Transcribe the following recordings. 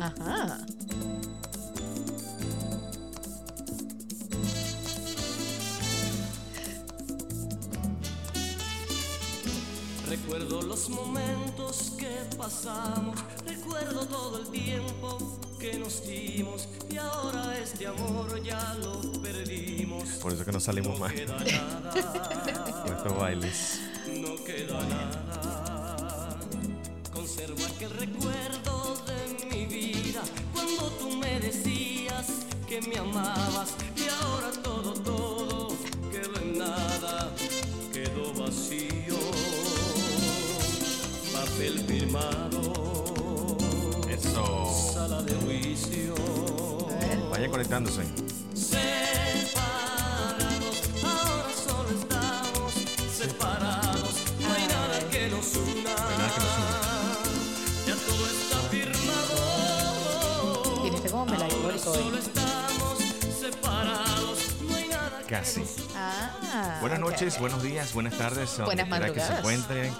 Ajá. Recuerdo los momentos que pasamos, recuerdo todo el tiempo que nos dimos y ahora este amor ya lo perdimos. Por eso que no salimos No más queda nada, con estos bailes. no queda nada. Que me amabas y ahora todo, todo quedó en nada, quedó vacío. Papel firmado, Eso. sala de juicio. Vaya conectándose. Casi. Ah. Buenas noches, buenos días, buenas tardes. Buenas quiera que se madrugadas. encuentren.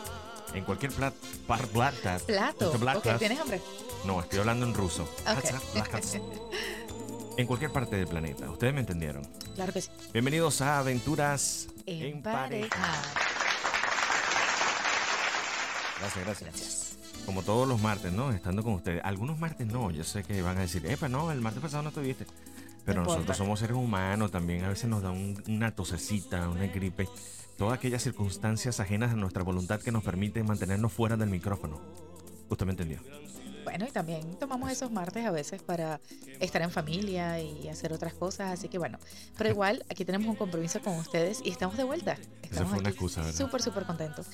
En cualquier plat, par, platas. Plato. ¿tienes hambre? No, estoy hablando en ruso. En cualquier parte del planeta. Ustedes me entendieron. Claro que sí. Bienvenidos a Aventuras En, pareja. Gracias, gracias. Gracias. Como todos los martes, ¿no? Estando con ustedes. Algunos martes no. Yo sé que van a decir, epa, no, el martes pasado no estuviste. Pero importa. nosotros somos seres humanos también. A veces nos da un- una tosecita, una gripe. Todas aquellas circunstancias ajenas a nuestra voluntad que nos permiten mantenernos fuera del micrófono. Usted me entendió. Bueno, y también tomamos esos martes a veces para estar en familia y hacer otras cosas, así que bueno, pero igual aquí tenemos un compromiso con ustedes y estamos de vuelta. Estamos fue una aquí excusa, ¿verdad? Súper, súper contentos.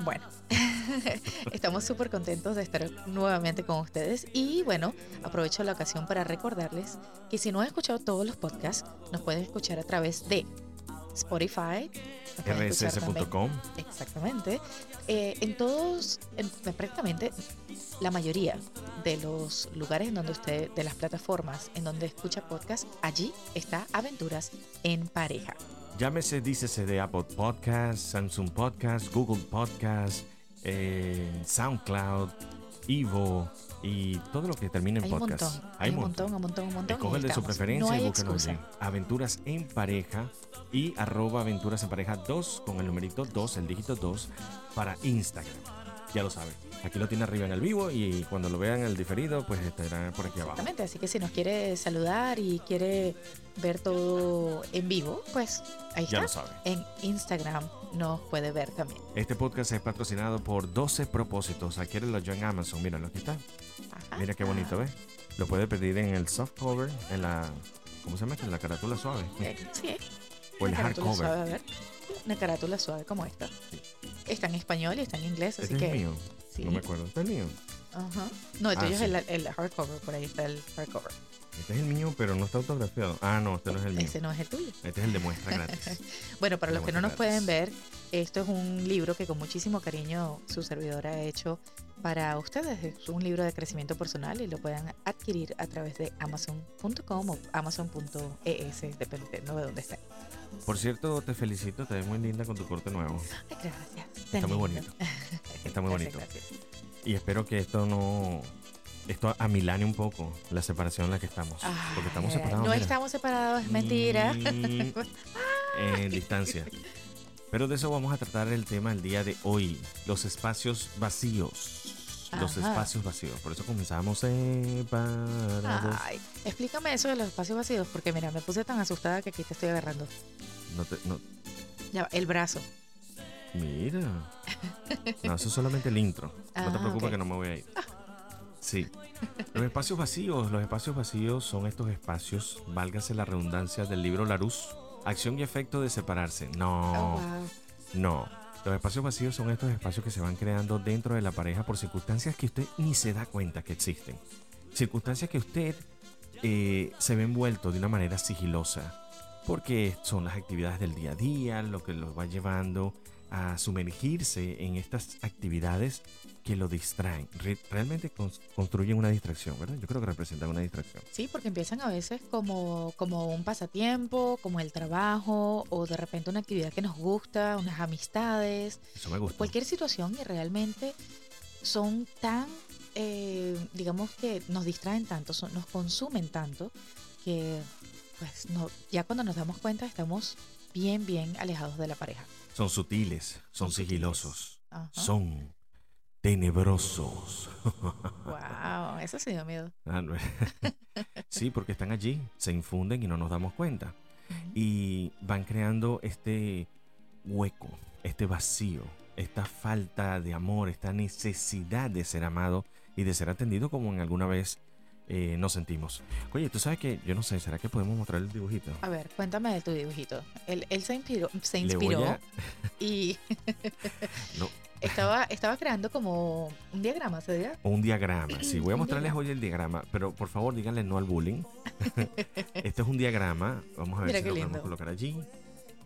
Bueno, estamos súper contentos de estar nuevamente con ustedes y bueno, aprovecho la ocasión para recordarles que si no han escuchado todos los podcasts, nos pueden escuchar a través de Spotify, rss.com. Exactamente. Eh, en todos, en- prácticamente la mayoría de los lugares en donde usted, de las plataformas en donde escucha podcast, allí está Aventuras en Pareja. Llámese, dícese de Apple Podcast, Samsung Podcast, Google Podcast, eh, SoundCloud, Evo y todo lo que termine en Hay un podcast. montón, hay un montón, un montón, un montón. Escoge de su preferencia No y búsquenos allí. Aventuras en pareja y arroba aventuras en pareja 2 con el numerito 2, el dígito 2 para Instagram. Ya lo saben. Aquí lo tiene arriba en el vivo y cuando lo vean el diferido, pues estará por aquí abajo. Exactamente, así que si nos quiere saludar y quiere ver todo en vivo, pues ahí Ya está. lo sabe. En Instagram nos puede ver también. Este podcast es patrocinado por 12 propósitos. Adquiérelo yo en Amazon. Míralo, aquí está. Ajá. Mira qué bonito, ¿ves? Lo puede pedir en el soft cover, en la. ¿Cómo se llama? En la carátula suave. Eh, sí, O el suave, hardcover. a ver. Una carátula suave como esta. Está en español y está en inglés, así Este es que. mío. Sí. No me acuerdo. Este es mío. Ajá. No, el Ah, tuyo sí. es el, el hardcover, por ahí está el hardcover. Este es el mío, pero no está autografiado. Ah, no, este no es el mío. Ese no es el tuyo. Este es el de muestra gratis. Bueno, para los que no nos pueden ver, esto es un libro que con muchísimo cariño su servidora ha hecho para ustedes. Es un libro de crecimiento personal y lo pueden adquirir a través de amazon.com o amazon.es, dependiendo de dónde estén. Por cierto, te felicito, te ves muy linda con tu corte nuevo. Ay, gracias. Está muy bonito. Está muy Gracias, bonito. gracias. Y espero que esto no. Esto amilane un poco la separación en la que estamos. Porque estamos separados. No mira. estamos separados, es mentira. Mm, en distancia. Pero de eso vamos a tratar el tema el día de hoy. Los espacios vacíos. Los espacios vacíos. Por eso comenzamos separados. Ay, explícame eso de los espacios vacíos, porque mira, me puse tan asustada que aquí te estoy agarrando. No te- no- Ya, va, el brazo. mira. No, eso es solamente el intro. No te Ah, preocupes que no me voy a ir. Sí. Los espacios vacíos. Los espacios vacíos son estos espacios, válgase la redundancia del libro Larousse. Acción y efecto de separarse. No. Oh, wow. No. Los espacios vacíos son estos espacios que se van creando dentro de la pareja por circunstancias que usted ni se da cuenta que existen. Circunstancias que usted eh, se ve envuelto de una manera sigilosa. Porque son las actividades del día a día, lo que lo va llevando a sumergirse en estas actividades que lo distraen. Re- realmente cons- construyen una distracción, ¿verdad? Yo creo que representan una distracción. Sí, porque empiezan a veces como, como un pasatiempo, como el trabajo, o de repente una actividad que nos gusta, unas amistades, Eso me gusta. cualquier situación y realmente son tan, eh, digamos que nos distraen tanto, son- nos consumen tanto, que pues no, ya cuando nos damos cuenta estamos bien, bien alejados de la pareja. Son sutiles, son sigilosos, Ajá. son tenebrosos. Wow, eso sí dio miedo. Ah, sí, porque están allí, se infunden y no nos damos cuenta. Y van creando este hueco, este vacío, esta falta de amor, esta necesidad de ser amado y de ser atendido como en alguna vez eh, nos sentimos. Oye, tú sabes que, yo no sé, ¿será que podemos mostrar el dibujito? A ver, cuéntame de tu dibujito. Él, él se inspiró, se inspiró a- y No. estaba, estaba creando como un diagrama, ¿se diga? Un diagrama, sí, voy a mostrarles hoy el diagrama, pero por favor díganle no al bullying. este es un diagrama, vamos a ver Mira si lo podemos lindo. colocar allí.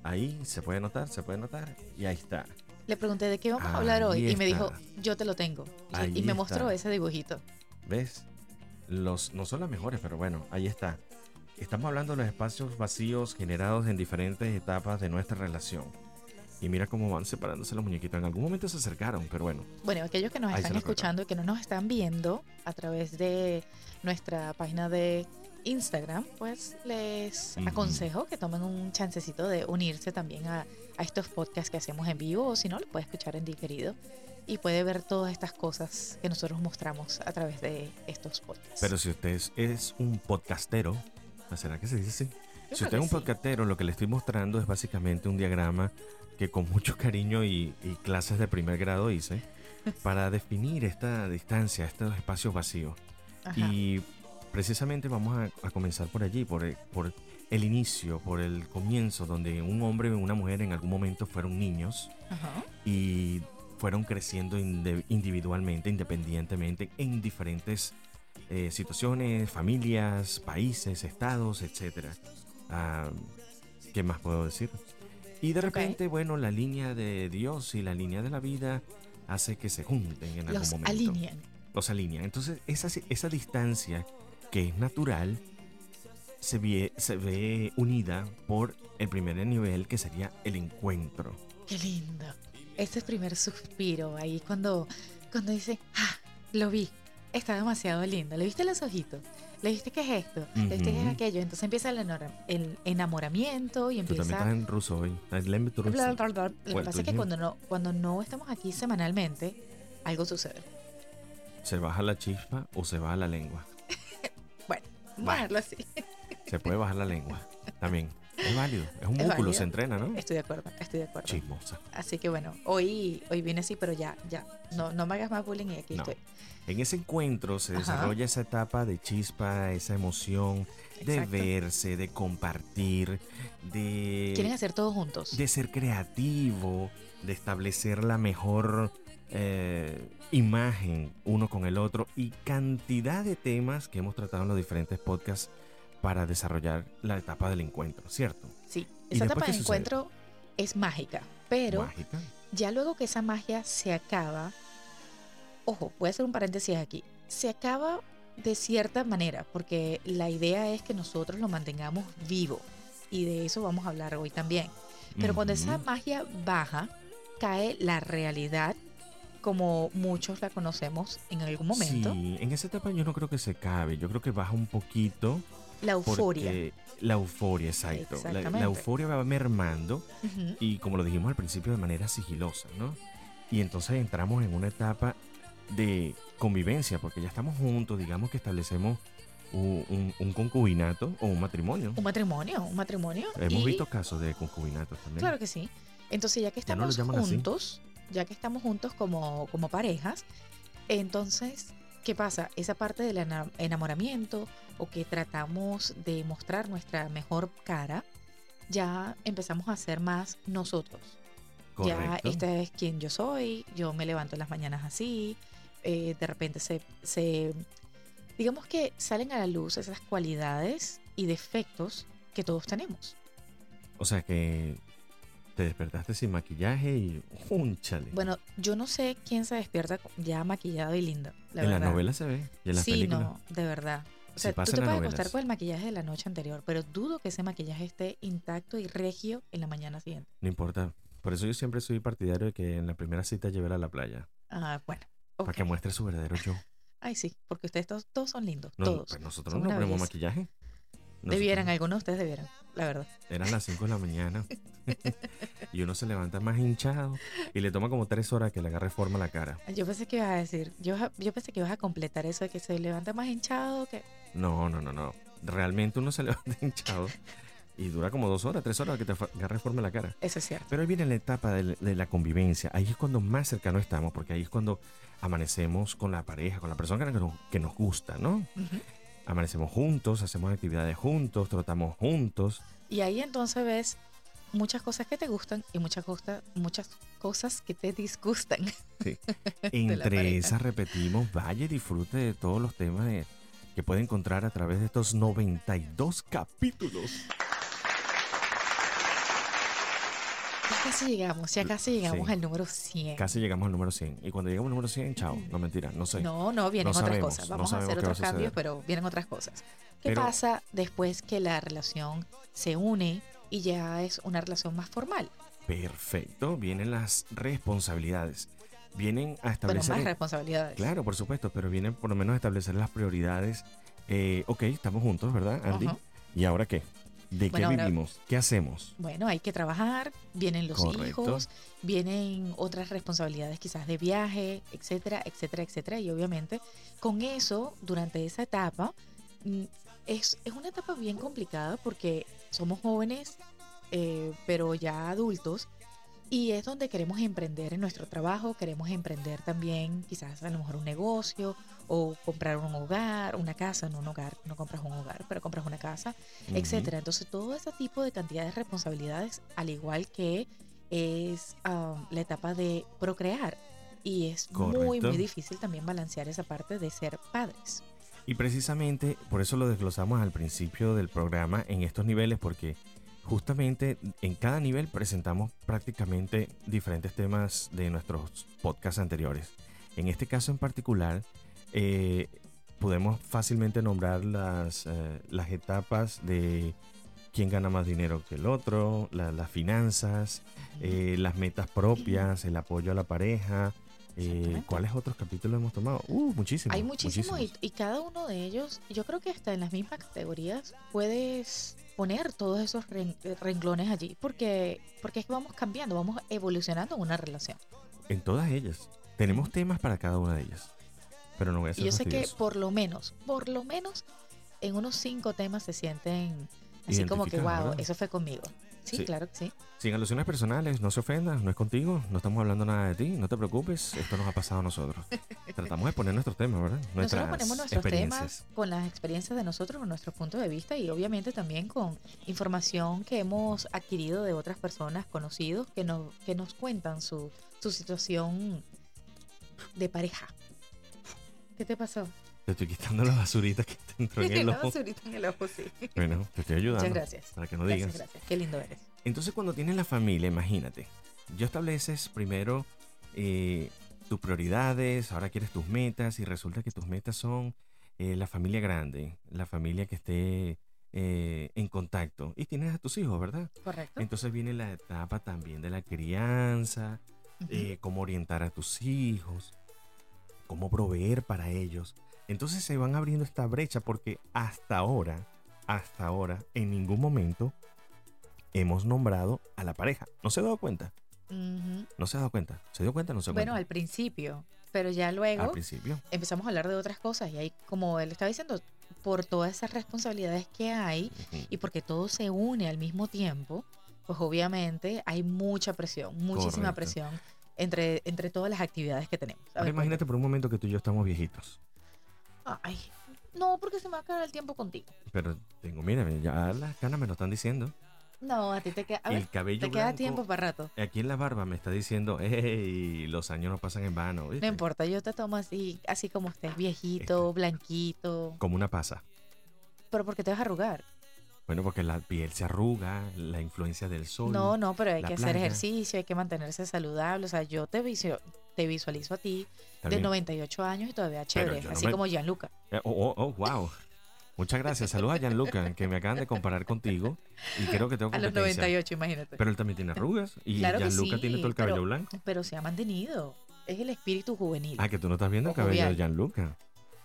Ahí se puede notar, se puede notar y ahí está. Le pregunté de qué vamos a hablar hoy Ahí y me dijo, está. yo te lo tengo. Y- Ahí y me mostró está. ese dibujito. ¿Ves? Los, no son las mejores, pero bueno, ahí está. Estamos hablando de los espacios vacíos generados en diferentes etapas de nuestra relación. Y mira cómo van separándose los muñequitos. En algún momento se acercaron, pero bueno. Bueno, aquellos que nos Ahí están escuchando y que no nos están viendo a través de nuestra página de Instagram, pues les Ujú. aconsejo que tomen un chancecito de unirse también a, a estos podcasts que hacemos en vivo o si no, lo puede escuchar en diferido y puede ver todas estas cosas que nosotros mostramos a través de estos podcasts. Pero si usted es, es un podcastero, ¿será que se dice así? Yo Si usted es un sí. podcastero, lo que le estoy mostrando es básicamente un diagrama que con mucho cariño y, y clases de primer grado hice para definir esta distancia, estos espacios vacíos. Ajá. Y precisamente vamos a, a comenzar por allí, por el, por el inicio, por el comienzo, donde un hombre y una mujer en algún momento fueron niños Ajá. y fueron creciendo individualmente, independientemente, en diferentes eh, situaciones, familias, países, estados, etc. ¿Qué más puedo decir? Y de repente, bueno, la línea de Dios y la línea de la vida hace que se junten en algún Los momento alinean. los alinean. Entonces, esa, esa distancia que es natural se ve, se ve unida por el primer nivel que sería el encuentro. Qué lindo. Ese primer suspiro ahí cuando, cuando dice, ah, lo vi. Está demasiado lindo. ¿Le viste los ojitos? ¿Le viste qué es esto? ¿Le viste qué es aquello? Entonces empieza el, el enamoramiento y Tú también empieza... estás en ruso hoy. Bla. Lo que pasa es que cuando no, cuando no estamos aquí semanalmente, algo sucede. ¿Se baja la chispa o se baja la lengua? Dejarlo así. Se puede bajar la lengua. También. Es válido. Es un Es músculo, válido. se entrena, ¿no? Estoy de acuerdo, estoy de acuerdo. Chismosa. Así que bueno, hoy, hoy vine así, pero ya, ya. No, no me hagas más bullying y aquí No. estoy. En ese encuentro se Ajá. desarrolla esa etapa de chispa, esa emoción, de Exacto. verse, de compartir, de... Quieren hacer todo juntos. de ser creativo, de establecer la mejor eh, imagen uno con el otro y cantidad de temas que hemos tratado en los diferentes podcasts para desarrollar la etapa del encuentro, ¿cierto? Sí, ¿Y esa etapa qué de sucede? encuentro es mágica, pero Mágica. ya luego que esa magia se acaba, ojo, voy a hacer un paréntesis aquí, se acaba de cierta manera, porque la idea es que nosotros lo mantengamos vivo y de eso vamos a hablar hoy también. Pero cuando esa magia baja, cae la realidad como muchos la conocemos en algún momento, Sí, en esa etapa yo no creo que se cabe, yo creo que baja un poquito. la euforia. La euforia, exacto. La- La, euforia va mermando y como lo dijimos al principio de manera sigilosa, ¿no? Y entonces entramos en una etapa de convivencia, porque ya estamos juntos, digamos que establecemos un, un- un concubinato o un matrimonio. Un matrimonio, un matrimonio. Hemos y- visto casos de concubinatos también. Claro que sí. Entonces, ya que Ya no lo estamos así. Ya que estamos juntos como, como parejas, entonces, ¿qué pasa? Esa parte del ena- enamoramiento o que tratamos de mostrar nuestra mejor cara, ya empezamos a ser más nosotros. Ya Correcto. esta es quien yo soy, yo me levanto en las mañanas así, eh, de repente se, se, digamos que salen a la luz esas cualidades y defectos que todos tenemos. O sea que te despertaste sin maquillaje y ¡únchale! Bueno, yo no sé quién se despierta ya maquillado y lindo. La en verdad. la novela se ve y en las sí, películas. no, de verdad. O sea, pasa tú te puedes acostar novelas. con el maquillaje de la noche anterior, pero dudo que ese maquillaje esté intacto y regio en la mañana siguiente. No importa. Por eso yo siempre soy partidario de que en la primera cita lleve a la playa. Ah, bueno. Para que muestre su verdadero yo. Ay, sí, porque ustedes todos, todos son lindos, No, todos. pues nosotros no ponemos maquillaje. Nosotros- Debieran, algunos de ustedes debieran, la verdad. Eran las 5 de la mañana. y uno se levanta más hinchado y le toma como 3 horas que le agarre forma la cara. Yo pensé que ibas a decir, yo, yo pensé que ibas a completar eso de que se levanta más hinchado que... No, no, no, no. Realmente uno se levanta hinchado y dura como 2 horas, 3 horas que te agarre forma la cara. Eso es cierto. Pero ahí viene la etapa de, de la convivencia. Ahí es cuando más cercano estamos, porque ahí es cuando amanecemos con la pareja, con la persona que nos, que nos gusta, ¿no? Amanecemos juntos, hacemos actividades juntos, trotamos juntos. Y ahí entonces ves muchas cosas que te gustan y muchas, costa- muchas cosas que te disgustan. la Entre esas repetimos, vaya y disfrute de todos los temas de- que puede encontrar a través de estos 92 capítulos. Ya casi llegamos, ya casi llegamos Sí. al número 100. Casi llegamos al número 100. Y cuando llegamos al número 100, chao. No mentira, no sé. No, no, vienen No otras sabemos, cosas. no Vamos a hacer a otros cambios, pero vienen otras cosas. ¿Qué Pero- pasa después que la relación se une y ya es una relación más formal? Perfecto. Vienen las responsabilidades. Vienen a establecer. más responsabilidades. Claro, por supuesto, pero vienen por lo menos a establecer las prioridades. Eh, ok, estamos juntos, ¿verdad, Andy? ¿Y ahora qué? ¿De Bueno, qué ahora- vivimos? ¿Qué hacemos? Bueno, hay que trabajar, vienen los Correcto. hijos, vienen otras responsabilidades quizás de viaje, etcétera, etcétera, etcétera. Y obviamente con eso, durante esa etapa, mm, es, es una etapa bien complicada porque somos jóvenes, eh, pero ya adultos. Y es donde queremos emprender en nuestro trabajo, queremos emprender también quizás a lo mejor un negocio o comprar un hogar, una casa, no un hogar, no compras un hogar, pero compras una casa Ujú. etcétera. Entonces, todo ese tipo de cantidad de responsabilidades, al igual que es la etapa de procrear. Y es muy, muy difícil también balancear esa parte de ser padres. Y precisamente por eso lo desglosamos al principio del programa en estos niveles, porque justamente en cada nivel presentamos prácticamente diferentes temas de nuestros podcasts anteriores. En este caso en particular, eh, podemos fácilmente nombrar las, eh, las etapas de quién gana más dinero que el otro, la- las finanzas, eh, las metas propias, el apoyo a la pareja. eh. ¿Cuáles otros capítulos hemos tomado? Uh, muchísimos. Hay muchísimos y, cada uno de ellos, yo creo que hasta en las mismas categorías puedes poner todos esos ren- renglones allí, porque, porque es que vamos cambiando, vamos evolucionando en una relación. En todas ellas. Tenemos temas para cada una de ellas. Pero no voy a Y ser yo sé que por lo menos, por lo menos, en unos cinco temas se sienten así como que, wow, ¿verdad? eso fue conmigo. Sí, Sí. claro que sí. Sin alusiones personales, no se ofendan, no es contigo, no estamos hablando nada de ti, no te preocupes, esto nos ha pasado a nosotros. Tratamos de poner nuestros temas, ¿verdad? Nosotros ponemos nuestros temas con las experiencias de nosotros, con nuestro punto de vista y obviamente también con información que hemos adquirido de otras personas conocidos que nos, que nos cuentan su, su situación de pareja. ¿Qué te pasó? Te estoy quitando la basurita que te entró en el La ojo. basurita en el ojo, sí. Bueno, te estoy ayudando. Muchas gracias. Para que no Gracias, digas. gracias. Qué lindo eres. Entonces, cuando tienes la familia, imagínate, ya estableces primero eh, tus prioridades, ahora quieres tus metas y resulta que tus metas son eh, la familia grande, la familia que esté eh, en contacto y tienes a tus hijos, ¿verdad? Correcto. Entonces viene la etapa también de la crianza, eh, cómo orientar a tus hijos, cómo proveer para ellos. Entonces se van abriendo esta brecha porque hasta ahora, hasta ahora, en ningún momento hemos nombrado a la pareja. ¿No se ha dado cuenta? ¿No se ha dado cuenta? ¿Se dio cuenta no se dio Bueno, al cuenta? principio, pero ya al luego principio. empezamos a hablar de otras cosas y ahí, como él estaba diciendo, por todas esas responsabilidades que hay y porque todo se une al mismo tiempo, pues obviamente hay mucha presión, muchísima Correcto. presión entre, entre todas las actividades que tenemos. Ahora imagínate por un momento que tú y yo estamos viejitos. Ay, no, porque se me va a acabar el tiempo contigo. Pero tengo, mira, ya las canas me lo están diciendo. No, a ti te queda, a el cabello te queda blanco, tiempo para rato. Aquí en la barba me está diciendo, hey, los años no pasan en vano. No importa, yo te tomo así, así como estés, viejito, blanquito, Como una pasa. pero porque te vas a arrugar. Bueno, porque la piel se arruga, la influencia del sol. No, no, pero hay que hacer playa. ejercicio, hay que mantenerse saludable. O sea, yo te, visu- te visualizo a ti Está de bien. 98 años y todavía chévere, no así me- como Gianluca. Eh, oh, oh, oh, wow. Muchas gracias. Saludos a Gianluca, que me acaban de comparar contigo. Y creo que tengo A los competencia. 98, imagínate. Pero él también tiene arrugas. Y Claro que Gianluca sí, tiene todo el cabello pero- blanco. Pero se ha mantenido. Es el espíritu juvenil. Ah, que tú no estás viendo el cabello de. Gianluca.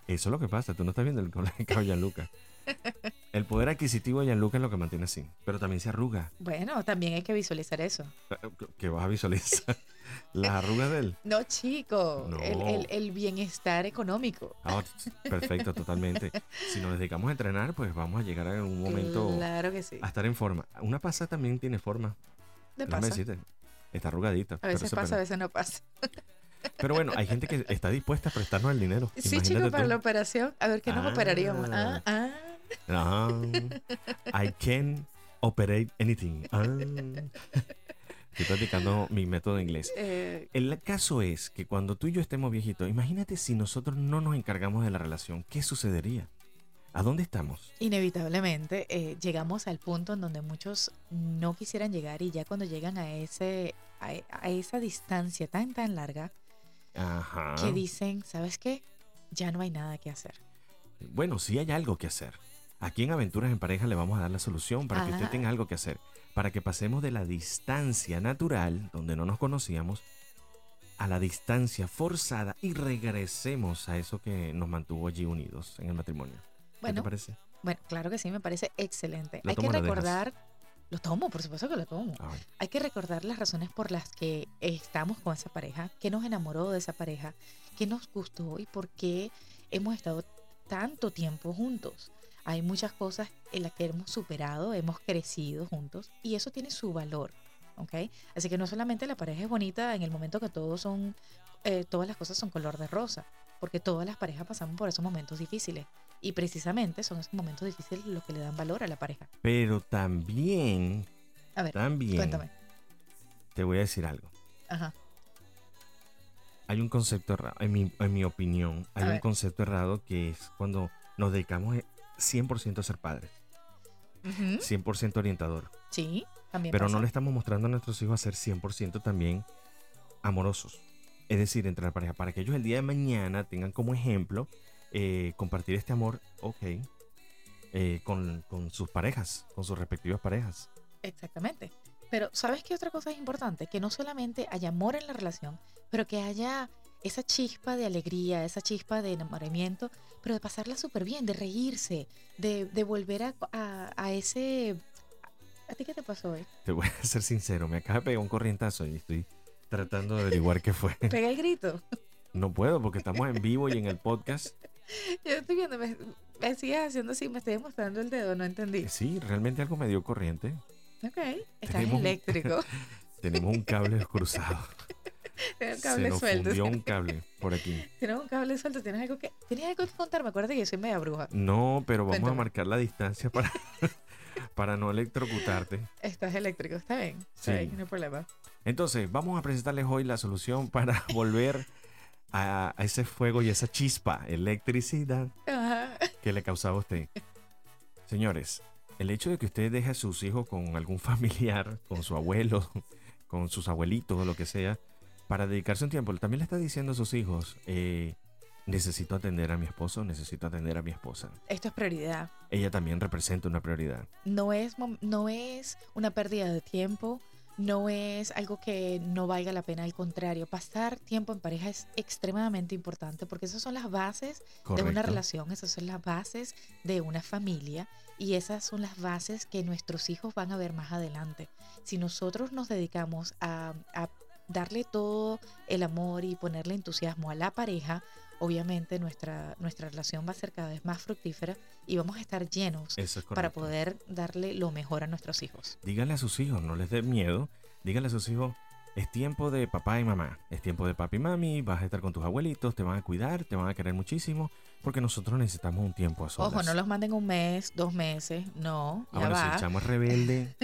Eso es lo que pasa. Tú no estás viendo el colegio de Gianluca. El poder adquisitivo de Gianluca es lo que mantiene así. Pero también se arruga. Bueno, también hay que visualizar eso. Que vas a visualizar las arrugas de él. No, chico. No. El, el- el bienestar económico. Ah, perfecto, totalmente. Si nos dedicamos a entrenar, pues vamos a llegar a un momento Claro que sí. a estar en forma. Una pasa también tiene forma. Me Déjame pasa. decirte. Está arrugadita. A veces pasa, a veces no pasa. pero bueno, hay gente que está dispuesta a prestarnos el dinero. Sí, Imagínate chico, para tú. la operación. A ver, ¿qué nos Ah. operaríamos? Ah, ah. Ah, I can operate anything. Ah. Estoy practicando mi método de inglés. Eh, El caso es que cuando tú y yo estemos viejitos, imagínate si nosotros no nos encargamos de la relación, ¿qué sucedería? ¿A dónde estamos? inevitablemente eh, llegamos al punto en donde muchos no quisieran llegar y ya cuando llegan a ese a, a esa distancia tan tan larga Ajá. que dicen, ¿sabes qué? Ya no hay nada que hacer. Bueno, sí hay algo que hacer. Aquí en Aventuras en Pareja le vamos a dar la solución para que usted Ah. tenga algo que hacer. Para que pasemos de la distancia natural, donde no nos conocíamos, a la distancia forzada y regresemos a eso que nos mantuvo allí unidos en el matrimonio. ¿Qué Bueno, te parece? bueno, claro que sí, me parece excelente. ¿Lo hay que lo recordar, lo tomo, por supuesto que lo tomo. Ay, Hay que recordar las razones por las que estamos con esa pareja, qué nos enamoró de esa pareja, qué nos gustó y por qué hemos estado tanto tiempo juntos. Hay muchas cosas en las que hemos superado, hemos crecido juntos y eso tiene su valor, ¿ok? Así que no solamente la pareja es bonita en el momento que todos son, eh, todas las cosas son color de rosa, porque todas las parejas pasamos por esos momentos difíciles y precisamente son esos momentos difíciles los que le dan valor a la pareja. Pero también, A ver, también, cuéntame. te voy a decir algo. Ajá. Hay un concepto errado, en mi, en mi opinión, hay A un ver. concepto errado que es cuando nos dedicamos 100% a ser padres, Ujú. 100% orientador. Sí, también Pero no le estamos mostrando a nuestros hijos a ser 100% también amorosos. Es decir, entre la pareja, para que ellos el día de mañana tengan como ejemplo eh, compartir este amor, ok, eh, con, con sus parejas, con sus respectivas parejas. Exactamente. Pero ¿sabes qué otra cosa es importante? Que no solamente haya amor en la relación, pero que haya esa chispa de alegría, esa chispa de enamoramiento, pero de pasarla súper bien, de reírse, de, de volver a, a- a ese... ¿A ti qué te pasó hoy? Te voy a ser sincero, me acaba de pegar un corrientazo y estoy tratando de averiguar qué fue. Pega el grito. No puedo porque estamos en vivo y en el podcast. Yo estoy viendo, me, me sigues haciendo así, me estoy mostrando el dedo, no entendí. Eh, Sí, realmente algo me dio corriente. Ok, estás Tenemos- eléctrico. Tenemos un cable cruzado. Tienes un Se cable nos suelto. fundió un cable por aquí. Tienes un cable suelto, tienes algo que, tienes algo que contarme. Acuérdate que yo soy media bruja. No, pero vamos a marcar la distancia para, para no electrocutarte. Estás eléctrico, está bien. Sí. Bien, no hay problema. Entonces, vamos a presentarles hoy la solución para volver a, a ese fuego y esa chispa, electricidad Ajá. que le causaba a usted. Señores, el hecho de que usted deje a sus hijos con algún familiar, con su abuelo, con sus abuelitos o lo que sea, para dedicarse un tiempo, también le está diciendo a sus hijos, eh, necesito atender a mi esposo, necesito atender a mi esposa. Esto es prioridad. Ella también representa una prioridad. No es, no es una pérdida de tiempo, no es algo que no valga la pena, al contrario, pasar tiempo en pareja es extremadamente importante porque esas son las bases de una relación, esas son las bases de una familia y esas son las bases que nuestros hijos van a ver más adelante. Si nosotros nos dedicamos a, a darle todo el amor y ponerle entusiasmo a la pareja, obviamente nuestra, nuestra relación va a ser cada vez más fructífera y vamos a estar llenos es para poder darle lo mejor a nuestros hijos. Díganle a sus hijos, no les dé miedo. Díganle a sus hijos, es tiempo de papá y mamá. Es tiempo de papi y mami. Vas a estar con tus abuelitos, te van a cuidar, te van a querer muchísimo. Porque nosotros necesitamos un tiempo a solas. Ojo, no los manden un mes, dos meses, no, Ah, ya bueno, si el chamo es rebelde,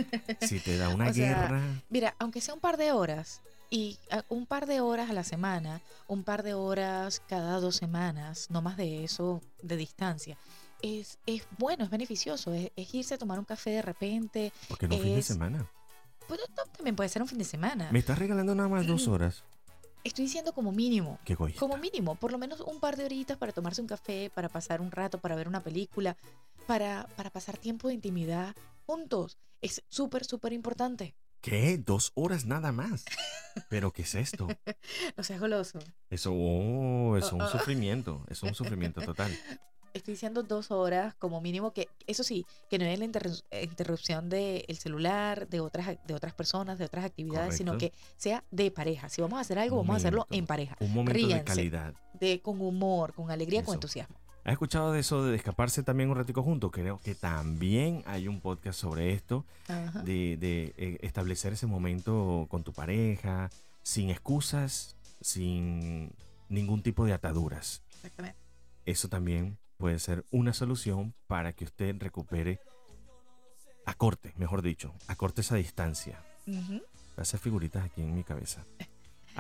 si te da una O sea, guerra. Mira, aunque sea un par de horas y un par de horas a la semana, un par de horas cada dos semanas, no más de eso de distancia, es, es bueno, es beneficioso, es, es irse a tomar un café de repente, Porque no fin de es- semana. pues, no, también puede ser un fin de semana. Me estás regalando nada más dos horas. Estoy diciendo como mínimo. Qué. Como mínimo, por lo menos un par de horitas para tomarse un café, para pasar un rato, para ver una película, para, para pasar tiempo de intimidad juntos. Es súper, súper importante. ¿Qué? Dos horas nada más. ¿Pero qué es esto? No seas goloso. Eso, oh, eso es Oh, un oh. sufrimiento. Eso es un sufrimiento total. Estoy diciendo dos horas como mínimo que, eso sí, que no es la interru- eh, interrupción del celular, de otras, de otras personas, de otras actividades, sino que sea de pareja. Si vamos a hacer algo, vamos a hacerlo en pareja. Un momento de calidad. De, con humor, con alegría, con entusiasmo. ¿Has escuchado de eso de escaparse también un ratico juntos? Creo que también hay un podcast sobre esto, Ajá. de, de, eh, establecer ese momento con tu pareja, sin excusas, sin ningún tipo de ataduras. Exactamente. Eso también puede ser una solución para que usted recupere, acorte, mejor dicho, acorte esa distancia. A hacer figuritas aquí en mi cabeza.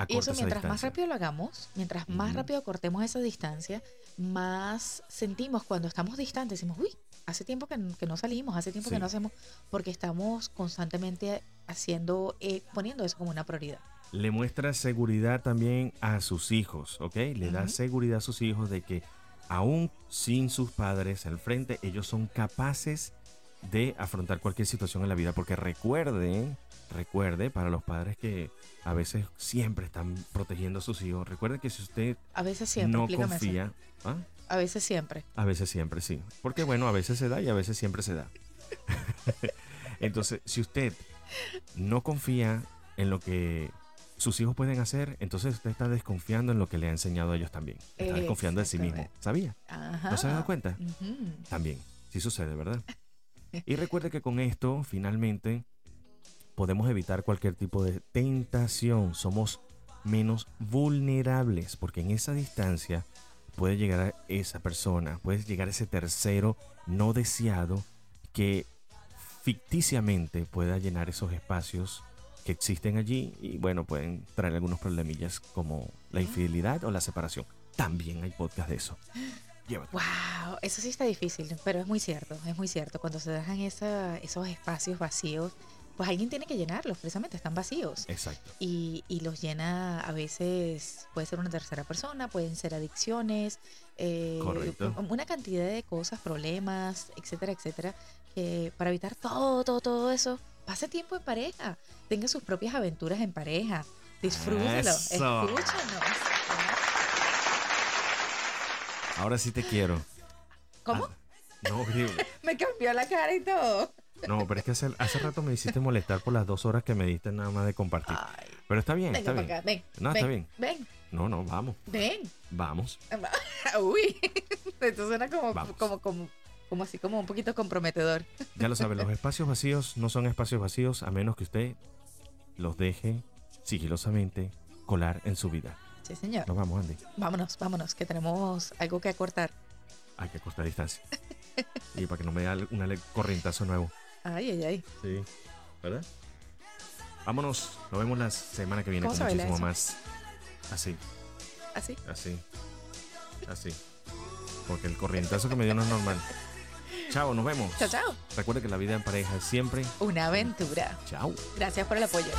Y eso mientras más rápido lo hagamos, mientras más rápido cortemos esa distancia, más sentimos cuando estamos distantes, decimos, uy, hace tiempo que, no salimos, hace tiempo que no hacemos, porque estamos constantemente haciendo, eh, poniendo eso como una prioridad. le muestra seguridad también a sus hijos, ¿ok? Le da seguridad a sus hijos de que aún sin sus padres al frente, ellos son capaces de afrontar cualquier situación en la vida. Porque recuerde, recuerde para los padres que a veces siempre están protegiendo a sus hijos. Recuerde que si usted A veces siempre, no confía, ¿ah? A veces siempre. A veces siempre, sí. Porque bueno, a veces se da y a veces siempre se da. Entonces, si usted no confía en lo que sus hijos pueden hacer, entonces usted está desconfiando en lo que le ha enseñado a ellos también. Está desconfiando de sí mismo. ¿Sabía? Ajá. ¿No se ha dado cuenta? También. Sí sucede, ¿verdad? Y recuerde que con esto, finalmente, podemos evitar cualquier tipo de tentación. Somos menos vulnerables porque en esa distancia puede llegar a esa persona, puede llegar ese tercero no deseado que ficticiamente pueda llenar esos espacios que existen allí y bueno, pueden traer algunos problemillas como la infidelidad o la separación. También hay podcast de eso. Llévatelo. Wow, eso sí está difícil, pero es muy cierto, es muy cierto. Cuando se dejan esa, esos espacios vacíos, pues alguien tiene que llenarlos, precisamente están vacíos. Exacto. Y, y los llena a veces, puede ser una tercera persona, pueden ser adicciones, eh, Correcto. una cantidad de cosas, problemas, etcétera, etcétera, que para evitar todo, todo, todo eso, pase tiempo en pareja, tenga sus propias aventuras en pareja, disfrútelo, Eso. Ahora sí te quiero. ¿Cómo? Ah, no, Me cambió la cara y todo. no, pero es que hace, hace rato me hiciste molestar por las dos horas que me diste nada más de compartir. Ay, Pero está bien, está bien. acá, ven. No, ven, está bien. Ven, No, no, vamos, ven. vamos. Uy, esto suena como, como, como, como así, como un poquito comprometedor. Ya lo sabe, los espacios vacíos no son espacios vacíos a menos que usted los deje sigilosamente colar en su vida. Sí, señor. Nos vamos, Andy. Vámonos, vámonos, que tenemos algo que acortar. Hay que cortar distancia. Y para que no me dé un corrientazo nuevo. Ay, ay, ay. Sí. ¿Verdad? Vámonos. Nos vemos la semana que viene ¿Cómo con muchísimo más. Así, Así. así, así. Porque el corrientazo que me dio no es normal. Chao, nos vemos. Chao, chao. Recuerde que la vida en pareja es siempre. Una aventura. Chao. Gracias por el apoyo.